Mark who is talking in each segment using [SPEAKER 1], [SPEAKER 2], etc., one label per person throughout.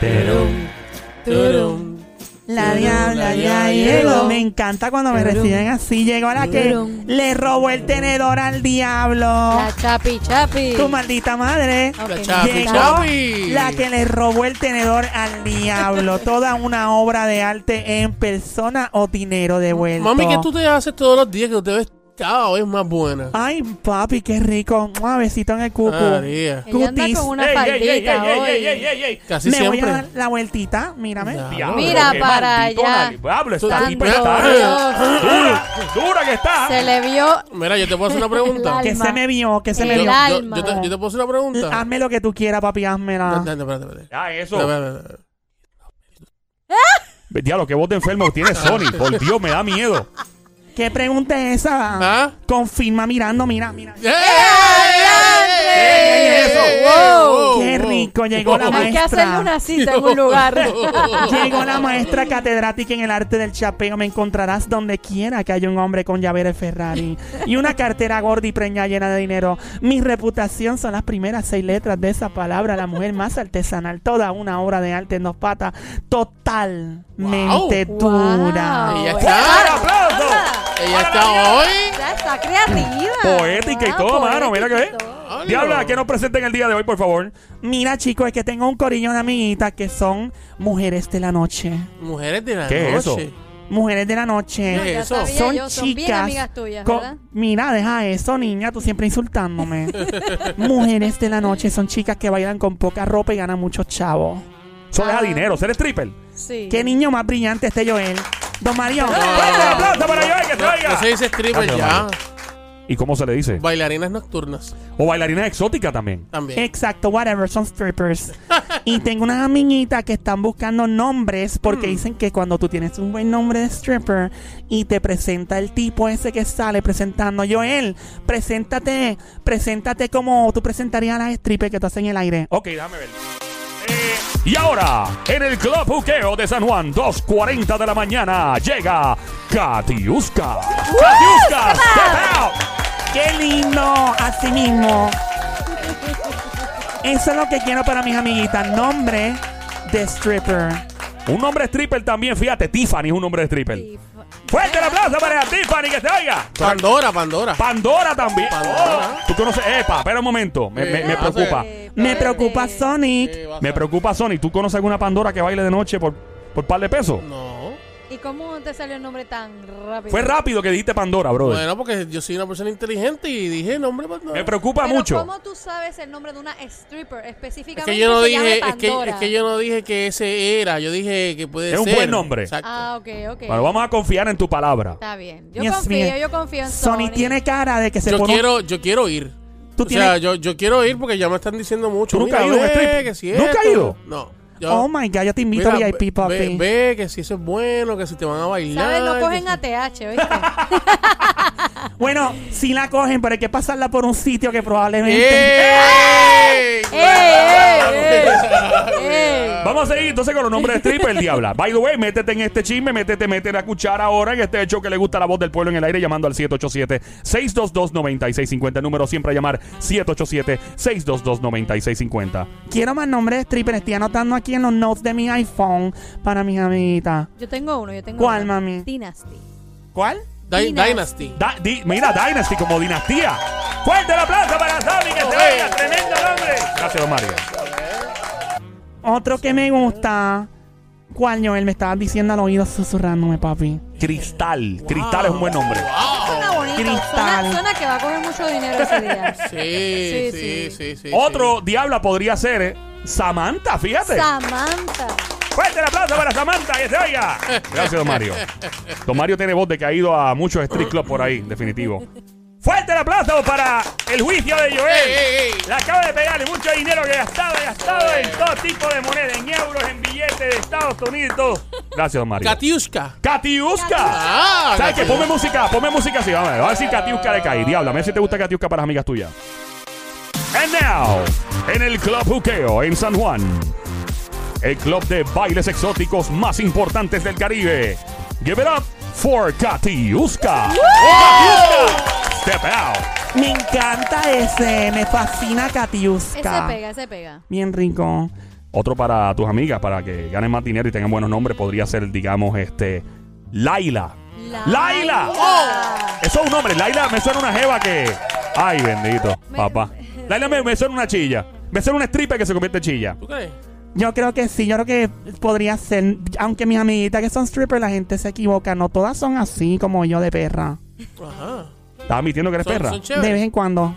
[SPEAKER 1] Terum,
[SPEAKER 2] Turum.
[SPEAKER 1] La diabla ya
[SPEAKER 2] llegó.
[SPEAKER 1] Me encanta cuando me reciben así. Llegó la que le robó el tenedor al diablo.
[SPEAKER 2] La chapi chapi.
[SPEAKER 1] Tu maldita madre.
[SPEAKER 3] La chapi,
[SPEAKER 1] Llegó
[SPEAKER 3] chapi.
[SPEAKER 1] la que le robó el tenedor al diablo. Toda una obra de arte en persona o dinero devuelto.
[SPEAKER 3] Mami, ¿qué tú te haces todos los días que tú te ves cada vez más buena?
[SPEAKER 1] Ay, papi, qué rico. Un besito en el cucu.
[SPEAKER 3] María.
[SPEAKER 2] Ella anda
[SPEAKER 1] Cutis.
[SPEAKER 2] con una
[SPEAKER 4] Ey, ey,
[SPEAKER 2] faldita
[SPEAKER 4] ey, ey, ey,
[SPEAKER 2] hoy.
[SPEAKER 4] ey, ey, ey, ey.
[SPEAKER 3] Casi
[SPEAKER 1] Me voy a
[SPEAKER 3] siempre.
[SPEAKER 1] dar la vueltita. Mírame.
[SPEAKER 4] Diablo,
[SPEAKER 2] Mira
[SPEAKER 4] qué
[SPEAKER 2] para
[SPEAKER 4] maldito
[SPEAKER 2] allá.
[SPEAKER 3] Santo
[SPEAKER 4] tipa está
[SPEAKER 2] Dios.
[SPEAKER 4] dura, dura que está.
[SPEAKER 2] Se le vio
[SPEAKER 3] Mira, yo te puedo hacer una pregunta.
[SPEAKER 1] Que
[SPEAKER 2] alma.
[SPEAKER 1] se me vio, que se me
[SPEAKER 2] El
[SPEAKER 3] Yo,
[SPEAKER 1] vio.
[SPEAKER 3] yo-
[SPEAKER 2] alma.
[SPEAKER 3] yo te, yo te puedo hacer una pregunta.
[SPEAKER 1] Hazme lo que tú quieras, papi, házmela.
[SPEAKER 3] Espérate, espérate, espérate.
[SPEAKER 4] Ya, eso.
[SPEAKER 3] Espérate, espérate, espérate.
[SPEAKER 4] Diablo, qué voz de enfermo tiene Sony. Por Dios, me da miedo.
[SPEAKER 1] ¿Qué pregunta es esa?
[SPEAKER 3] ¿Ah?
[SPEAKER 1] Confirma mirando, mira, mira.
[SPEAKER 3] ¡Eh!
[SPEAKER 4] ¡Ey, ey, eso!
[SPEAKER 3] ¡Wow!
[SPEAKER 1] Qué rico, llegó la
[SPEAKER 2] Hay que hacerle
[SPEAKER 1] maestra.
[SPEAKER 2] una cita en un lugar.
[SPEAKER 1] Llegó la maestra catedrática en el arte del chapeo. Me encontrarás donde quiera que haya un hombre con llavero de Ferrari y una cartera gorda y preñada llena de dinero. Mi reputación son las primeras seis letras de esa palabra. La mujer más artesanal. Toda una obra de arte en dos patas. Totalmente
[SPEAKER 2] Wow.
[SPEAKER 1] dura.
[SPEAKER 3] Ella
[SPEAKER 2] Wow.
[SPEAKER 3] está. Ella está hoy.
[SPEAKER 2] Ya está creativa.
[SPEAKER 4] Poética y todo, mano, mira que ve. Diabla, ¿qué nos presenten el día de hoy, por favor?
[SPEAKER 1] Mira, chicos, es que tengo un corillo de amiguitas que son mujeres de la noche.
[SPEAKER 3] Mujeres de la
[SPEAKER 4] ¿Qué es
[SPEAKER 3] noche.
[SPEAKER 4] eso?
[SPEAKER 1] Mujeres de la noche.
[SPEAKER 3] ¿Qué
[SPEAKER 2] Ya
[SPEAKER 3] es eso?
[SPEAKER 2] sabía
[SPEAKER 1] Son
[SPEAKER 2] yo, son bien
[SPEAKER 1] chicas.
[SPEAKER 2] amigas tuyas,
[SPEAKER 1] Co-
[SPEAKER 2] ¿verdad?
[SPEAKER 1] Mira, deja eso, niña, tú siempre insultándome. Mujeres de la noche son chicas que bailan con poca ropa y ganan muchos chavos.
[SPEAKER 4] Eso deja
[SPEAKER 2] Ah.
[SPEAKER 4] dinero, ser stripper.
[SPEAKER 2] Sí.
[SPEAKER 1] Qué niño más brillante este Joel. Don Mario.
[SPEAKER 4] ¡Fuerte el aplauso
[SPEAKER 3] No, se dice stripper
[SPEAKER 4] Gracias,
[SPEAKER 3] ya.
[SPEAKER 4] Mario. ¿Y cómo se le dice?
[SPEAKER 3] Bailarinas nocturnas
[SPEAKER 4] O bailarina exótica también.
[SPEAKER 3] también.
[SPEAKER 1] Exacto, whatever, son strippers. y tengo unas amiguitas que están buscando nombres porque
[SPEAKER 3] Mm.
[SPEAKER 1] dicen que cuando tú tienes un buen nombre de stripper y te presenta el tipo ese que sale presentando, Joel, preséntate, preséntate como tú presentarías a las strippers que tú haces en el aire.
[SPEAKER 4] Ok, déjame ver. Y ahora, en el Club Juqueo de San Juan, 2.40 de la mañana, llega Katiuska. ¡Katiuska, step out!
[SPEAKER 1] ¡Qué lindo! Así mismo. Eso es lo que quiero para mis amiguitas. Nombre de stripper.
[SPEAKER 4] Un nombre stripper también, fíjate, Tiffany es un nombre de stripper. Fuerte el aplauso para Tiffany, que se oiga.
[SPEAKER 3] Pandora, Pandora.
[SPEAKER 4] Pandora también.
[SPEAKER 3] Pandora.
[SPEAKER 4] Oh, Tú conoces, epa, espera un momento, me, me- me preocupa.
[SPEAKER 1] Me preocupa Sonic.
[SPEAKER 3] ¿Qué va a
[SPEAKER 4] Me preocupa Sony. ¿Tú conoces alguna Pandora que baile de noche por, por par de pesos?
[SPEAKER 3] No.
[SPEAKER 2] ¿Y cómo te salió el nombre tan rápido?
[SPEAKER 4] Fue rápido que dijiste Pandora, brother.
[SPEAKER 3] Bueno, porque yo soy una persona inteligente y dije nombre Pandora.
[SPEAKER 4] Me preocupa
[SPEAKER 2] Pero
[SPEAKER 4] mucho.
[SPEAKER 2] ¿cómo tú sabes el nombre de una stripper
[SPEAKER 3] Es
[SPEAKER 2] específicamente
[SPEAKER 3] que yo no
[SPEAKER 2] se llame
[SPEAKER 3] dije, es que,
[SPEAKER 2] Pandora?
[SPEAKER 3] es que yo no dije que ese era, yo dije que puede
[SPEAKER 4] Es un
[SPEAKER 3] ser.
[SPEAKER 4] buen nombre.
[SPEAKER 3] Exacto.
[SPEAKER 2] Ah, ok, ok.
[SPEAKER 4] Bueno, vamos a confiar en tu palabra.
[SPEAKER 2] Está bien. Yo
[SPEAKER 1] Dios
[SPEAKER 2] confío,
[SPEAKER 1] mío.
[SPEAKER 2] yo confío en
[SPEAKER 1] Sony
[SPEAKER 2] Sony.
[SPEAKER 1] tiene cara de que se
[SPEAKER 3] yo
[SPEAKER 1] pone.
[SPEAKER 3] quiero, yo quiero ir.
[SPEAKER 1] Tú
[SPEAKER 3] o sea,
[SPEAKER 1] tienes-
[SPEAKER 3] yo, yo quiero ir porque ya me están diciendo mucho.
[SPEAKER 4] ¿Tú nunca
[SPEAKER 3] Mira,
[SPEAKER 4] has ido a un
[SPEAKER 3] ve,
[SPEAKER 4] strip?
[SPEAKER 3] que si
[SPEAKER 4] ¿Nunca has ido?
[SPEAKER 3] No. Yo,
[SPEAKER 1] Oh my god, yo te invito
[SPEAKER 3] mira,
[SPEAKER 1] a VIP,
[SPEAKER 3] ve,
[SPEAKER 1] papi.
[SPEAKER 3] ve que si eso es bueno, que si te van a bailar.
[SPEAKER 2] ¿Sabes? No cogen
[SPEAKER 3] si-
[SPEAKER 2] ATH, ¿oíste?
[SPEAKER 1] Bueno, si la cogen, pero hay que pasarla por un sitio que probablemente.
[SPEAKER 3] ¡Ey!
[SPEAKER 2] ¡Ey, ey, ey! ¡Ey!
[SPEAKER 4] Vamos a seguir entonces con los nombres de stripper, diabla. By the way, métete en este chisme, métete, mete la cuchara ahora en este hecho que le gusta la voz del pueblo en el aire, llamando al 787-622-9650. El número siempre a llamar 787-622-9650.
[SPEAKER 1] Quiero más nombres de stripper. Estoy anotando aquí en los notes de mi iPhone para mis amiguitas.
[SPEAKER 2] Yo tengo uno, yo tengo
[SPEAKER 1] ¿Cuál,
[SPEAKER 2] uno.
[SPEAKER 1] mami?
[SPEAKER 2] Dynasty.
[SPEAKER 1] ¿Cuál?
[SPEAKER 3] Di-
[SPEAKER 2] Dynasty.
[SPEAKER 3] Dynasty.
[SPEAKER 4] Da- di- mira, Dynasty como dinastía. Fuerte el aplauso para Sammy, que se oiga. Tremendo nombre. Gracias, don Mario.
[SPEAKER 1] Otro que me gusta. ¿Cuál, Joel? Me estabas diciendo al oído susurrándome, papi.
[SPEAKER 4] Cristal. Cristal es un buen nombre.
[SPEAKER 2] Suena bonito.
[SPEAKER 1] Cristal.
[SPEAKER 2] Suena, suena que va a coger mucho dinero ese día.
[SPEAKER 3] Sí,
[SPEAKER 2] Sí,
[SPEAKER 3] sí,
[SPEAKER 2] sí.
[SPEAKER 3] sí, sí.
[SPEAKER 4] Otro diabla podría ser eh, Samantha, fíjate.
[SPEAKER 2] Samantha.
[SPEAKER 4] Fuerte el aplauso para Samantha, que se oiga. Gracias, don Mario. Don Mario tiene voz de que ha ido a muchos street clubs por ahí, definitivo. Fuerte el aplauso para el juicio de Joel.
[SPEAKER 3] Ey, ey, ey.
[SPEAKER 4] Le acaba de pegarle mucho dinero que ha gastado, ha gastado en todo tipo de moneda, en euros, en billetes de Estados Unidos. Gracias, Mario.
[SPEAKER 3] Katiuska.
[SPEAKER 4] Katiuska.
[SPEAKER 3] Ah,
[SPEAKER 4] ¿Sabes qué? Ponme música, ponme música así. Vamos a ver, vamos a decir Katiuska de caí. Diabla, a ver si te gusta Katiuska para las amigas tuyas. And now, en el Club Juqueo en San Juan, el club de bailes exóticos más importantes del Caribe. Give it up for Katiuska. Katiuska, step out.
[SPEAKER 1] Me encanta ese. Me fascina
[SPEAKER 2] Ese
[SPEAKER 1] Katiuska.
[SPEAKER 2] pega, ese pega.
[SPEAKER 1] Bien rico.
[SPEAKER 4] Otro para tus amigas, para que ganen más dinero y tengan buenos nombres, podría ser, digamos, este. Laila. ¡Laila! Eso es un nombre. Laila me suena una jeva que. Ay, bendito,
[SPEAKER 2] Me-
[SPEAKER 4] papá. Laila me, me suena una chilla. Me suena una stripper que se convierte en chilla.
[SPEAKER 3] ¿Tú crees?
[SPEAKER 1] Yo creo que sí, yo creo que podría ser. Aunque mis amiguitas que son strippers, la gente se equivoca. No todas son así como yo de perra.
[SPEAKER 3] Ajá.
[SPEAKER 4] ¿Estás admitiendo que eres
[SPEAKER 3] Son-
[SPEAKER 4] perra?
[SPEAKER 3] son
[SPEAKER 1] De vez en cuando.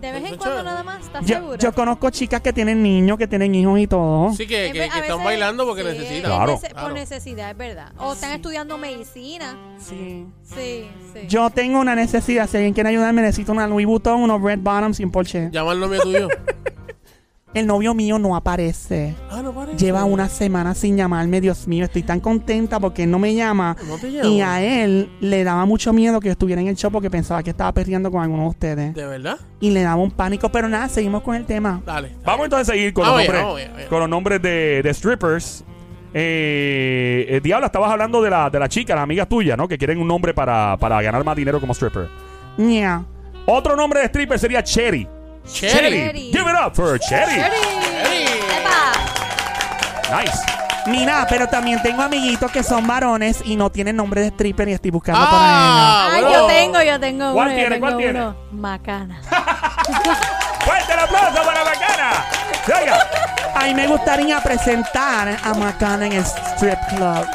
[SPEAKER 2] De vez en cuando nada más, ¿estás
[SPEAKER 1] Yo,
[SPEAKER 2] segura?
[SPEAKER 1] yo conozco chicas que tienen niños, que tienen hijos y todo.
[SPEAKER 3] Sí, que,
[SPEAKER 2] En
[SPEAKER 3] que-
[SPEAKER 2] ve-
[SPEAKER 3] que están bailando porque
[SPEAKER 2] sí,
[SPEAKER 3] necesitan.
[SPEAKER 2] es
[SPEAKER 4] Claro.
[SPEAKER 2] nece-
[SPEAKER 3] Claro.
[SPEAKER 2] Por necesidad, es verdad. O están estudiando medicina.
[SPEAKER 1] Sí.
[SPEAKER 2] Sí, sí.
[SPEAKER 1] Yo tengo una necesidad. Si alguien quiere ayudarme, necesito una Louis Vuitton, unos Red Bottoms sin Porsche.
[SPEAKER 3] Llama al novio tuyo.
[SPEAKER 1] El novio mío no aparece.
[SPEAKER 3] ah, no parece.
[SPEAKER 1] Lleva una semana sin llamarme, Dios mío. Estoy tan contenta porque él no me llama.
[SPEAKER 3] No te
[SPEAKER 1] Y
[SPEAKER 3] llama.
[SPEAKER 1] a él le daba mucho miedo que yo estuviera en el show porque pensaba que estaba perreando con alguno de ustedes.
[SPEAKER 3] ¿De verdad?
[SPEAKER 1] Y le daba un pánico. Pero nada, seguimos con el tema.
[SPEAKER 3] Dale.
[SPEAKER 4] Vamos entonces a seguir con,
[SPEAKER 3] Vamos
[SPEAKER 4] los, nombres, con los nombres de, de strippers. Eh, eh, Diabla, estabas hablando de la, de la chica, las amigas tuyas, ¿no? Que quieren un nombre para, para ganar más dinero como stripper.
[SPEAKER 1] Ña.
[SPEAKER 4] Otro nombre de stripper sería Cherry.
[SPEAKER 3] Cherry.
[SPEAKER 4] Give it up for Cherry. Nice.
[SPEAKER 1] Mira, pero también tengo amiguitos que son varones y no tienen nombre de stripper y estoy buscando
[SPEAKER 3] Ah,
[SPEAKER 2] Ay,
[SPEAKER 3] bueno.
[SPEAKER 2] yo tengo, yo tengo
[SPEAKER 4] ¿Cuál
[SPEAKER 2] uno.
[SPEAKER 4] tiene?
[SPEAKER 2] yo
[SPEAKER 4] ¿Cuál
[SPEAKER 2] tengo
[SPEAKER 4] tiene?
[SPEAKER 2] uno. Macana.
[SPEAKER 4] ¡Fuerte el aplauso para Bacana! Venga.
[SPEAKER 1] para. A mí me gustaría presentar a Macana en el strip club.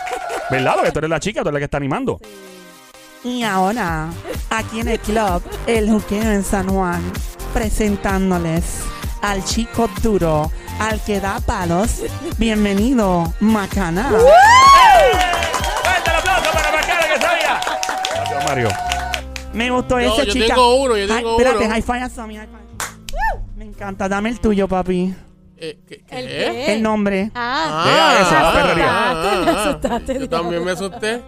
[SPEAKER 4] ¿Verdad? Porque tú eres la chica, tú eres la que está animando.
[SPEAKER 1] Y ahora, aquí en el club, el juqueo en San Juan, presentándoles al chico duro, al que da palos. Bienvenido, Macana.
[SPEAKER 4] ¡Fuerte el aplauso para Bacana que sabía! Gracias, Mario.
[SPEAKER 1] Me gustó
[SPEAKER 3] Yo-
[SPEAKER 1] ese
[SPEAKER 3] yo
[SPEAKER 1] chica.
[SPEAKER 3] tengo uno, yo
[SPEAKER 1] Ay,
[SPEAKER 3] tengo
[SPEAKER 1] espérate,
[SPEAKER 3] uno.
[SPEAKER 1] high five a Sammy, high five. Me encanta, dame el tuyo, papi.
[SPEAKER 3] Eh, ¿qué, qué?
[SPEAKER 2] ¿El qué?
[SPEAKER 1] El nombre.
[SPEAKER 2] Ah,
[SPEAKER 3] ah,
[SPEAKER 4] perrería.
[SPEAKER 3] ah,
[SPEAKER 2] Me
[SPEAKER 3] ah.
[SPEAKER 2] asustaste,
[SPEAKER 3] Yo también me asusté.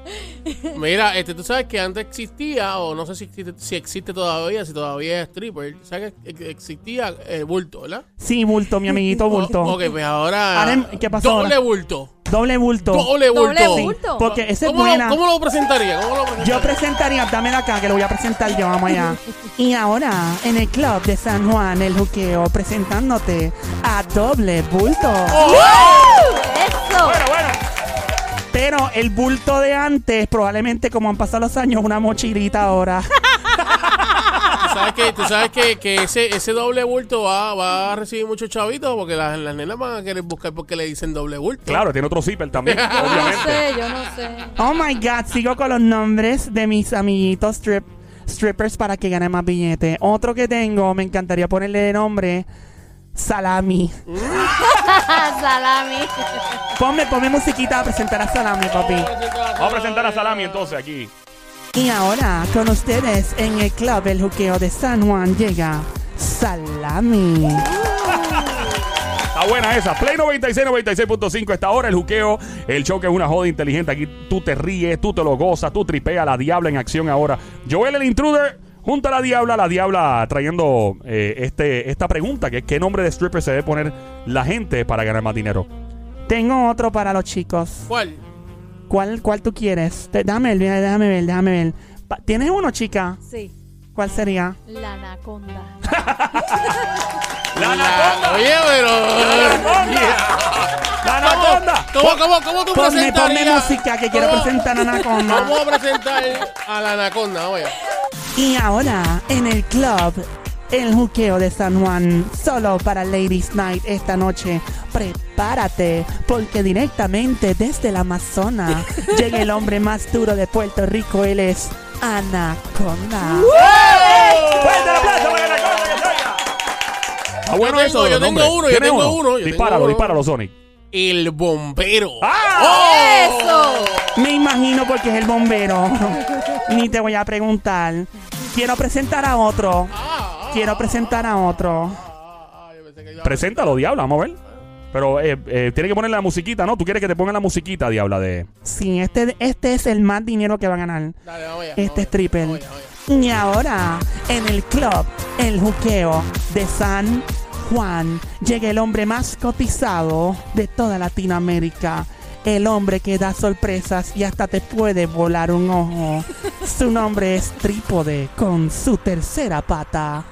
[SPEAKER 3] Mira, este, tú sabes que antes existía, o no sé si existe, si existe todavía, si todavía es stripper. ¿Sabes que ex- existía el bulto, verdad?
[SPEAKER 1] Sí, bulto, mi amiguito bulto.
[SPEAKER 3] O- ok, pues ahora.
[SPEAKER 1] Ahora, ¿qué pasó
[SPEAKER 3] Doble
[SPEAKER 1] ahora?
[SPEAKER 3] bulto.
[SPEAKER 1] Doble bulto.
[SPEAKER 3] Doble bulto.
[SPEAKER 2] Doble
[SPEAKER 1] Sí,
[SPEAKER 2] bulto.
[SPEAKER 1] porque ese es
[SPEAKER 3] ¿Cómo,
[SPEAKER 1] buena.
[SPEAKER 3] lo, ¿Cómo lo presentaría? ¿Cómo lo presentaría?
[SPEAKER 1] Yo presentaría, dámela acá, que lo voy a presentar yo, vamos allá. Y ahora, en el club de San Juan, el juqueo, presentándote a doble bulto.
[SPEAKER 3] ¡Oh!
[SPEAKER 2] ¡Eso!
[SPEAKER 4] Bueno, bueno.
[SPEAKER 1] Pero el bulto de antes, probablemente como han pasado los años, una mochilita ahora.
[SPEAKER 3] Tú sabes que, tú sabes que, que ese, ese doble bulto va, va a recibir muchos chavitos porque las, las nenas van a querer buscar porque le dicen doble bulto.
[SPEAKER 4] Claro, tiene otro zipper también,
[SPEAKER 2] Yo no
[SPEAKER 4] obviamente.
[SPEAKER 2] sé, yo no sé.
[SPEAKER 1] Oh my God, sigo con los nombres de mis amiguitos strip, strippers para que ganen más billetes. Otro que tengo, me encantaría ponerle de nombre Salami.
[SPEAKER 2] Salami.
[SPEAKER 1] Ponme, ponme musiquita a presentar a Salami, papi.
[SPEAKER 4] Vamos a presentar a Salami entonces aquí.
[SPEAKER 1] Y ahora, con ustedes en el club El Juqueo de San Juan llega Salami.
[SPEAKER 4] Está buena esa. Play 96, 96.5. Esta hora el juqueo. El show que es una joda inteligente. Aquí tú te ríes, tú te lo gozas, tú tripeas. La diabla en acción ahora. Joel el intruder. Junto a la diabla, la diabla trayendo eh, este, esta pregunta, que es qué nombre de stripper se debe poner la gente para ganar más dinero.
[SPEAKER 1] Tengo otro para los chicos.
[SPEAKER 3] ¿Cuál?
[SPEAKER 1] ¿Cuál, cuál tú quieres? Te- Déjame ver, déjame ver, déjame ver. Pa- ¿Tienes uno, chica?
[SPEAKER 2] Sí,
[SPEAKER 1] ¿Cuál sería?
[SPEAKER 2] la anaconda.
[SPEAKER 4] ¡La anaconda!
[SPEAKER 3] Oye, pero.
[SPEAKER 4] ¡La anaconda!
[SPEAKER 3] ¿Cómo, cómo, cómo tú
[SPEAKER 1] Ponme, ponme
[SPEAKER 3] presentarías?
[SPEAKER 1] música que quiero
[SPEAKER 3] ¿Cómo-
[SPEAKER 1] presentar a Anaconda.
[SPEAKER 3] Vamos a presentar a la anaconda, oye.
[SPEAKER 1] Y ahora, en el club, el juqueo de San Juan, solo para Ladies Night esta noche. Prepárate, porque directamente desde el Amazonas llega el hombre más duro de Puerto Rico. Él es Anaconda.
[SPEAKER 4] ¡Fuerte el aplauso para la anaconda que salga! Ah, bueno
[SPEAKER 3] Yo
[SPEAKER 4] eso
[SPEAKER 3] tengo-
[SPEAKER 4] de
[SPEAKER 3] yo tengo uno, yo
[SPEAKER 4] ¿Tienes
[SPEAKER 3] tengo uno, yo tengo
[SPEAKER 4] dispáralo,
[SPEAKER 3] uno.
[SPEAKER 4] dispáralo, Sonic.
[SPEAKER 3] El bombero.
[SPEAKER 4] ¡Ah!
[SPEAKER 2] ¡Eso!
[SPEAKER 1] Me imagino porque es el bombero. Ni te voy a preguntar. Quiero presentar a otro. Quiero presentar a otro.
[SPEAKER 4] Preséntalo, diabla, vamos a ver. Pero eh, eh, tiene que ponerle la musiquita, ¿no? Tú quieres que te pongan la musiquita, diabla, de...
[SPEAKER 1] Sí, este, este es el más dinero que va a ganar.
[SPEAKER 3] Dale, vamos
[SPEAKER 1] Este
[SPEAKER 3] vamos vamos allá.
[SPEAKER 1] Y ahora, en el club, el juqueo de San Juan, llega el hombre más cotizado de toda Latinoamérica. El hombre que da sorpresas y hasta te puede volar un ojo. Su nombre es Trípode con su tercera pata.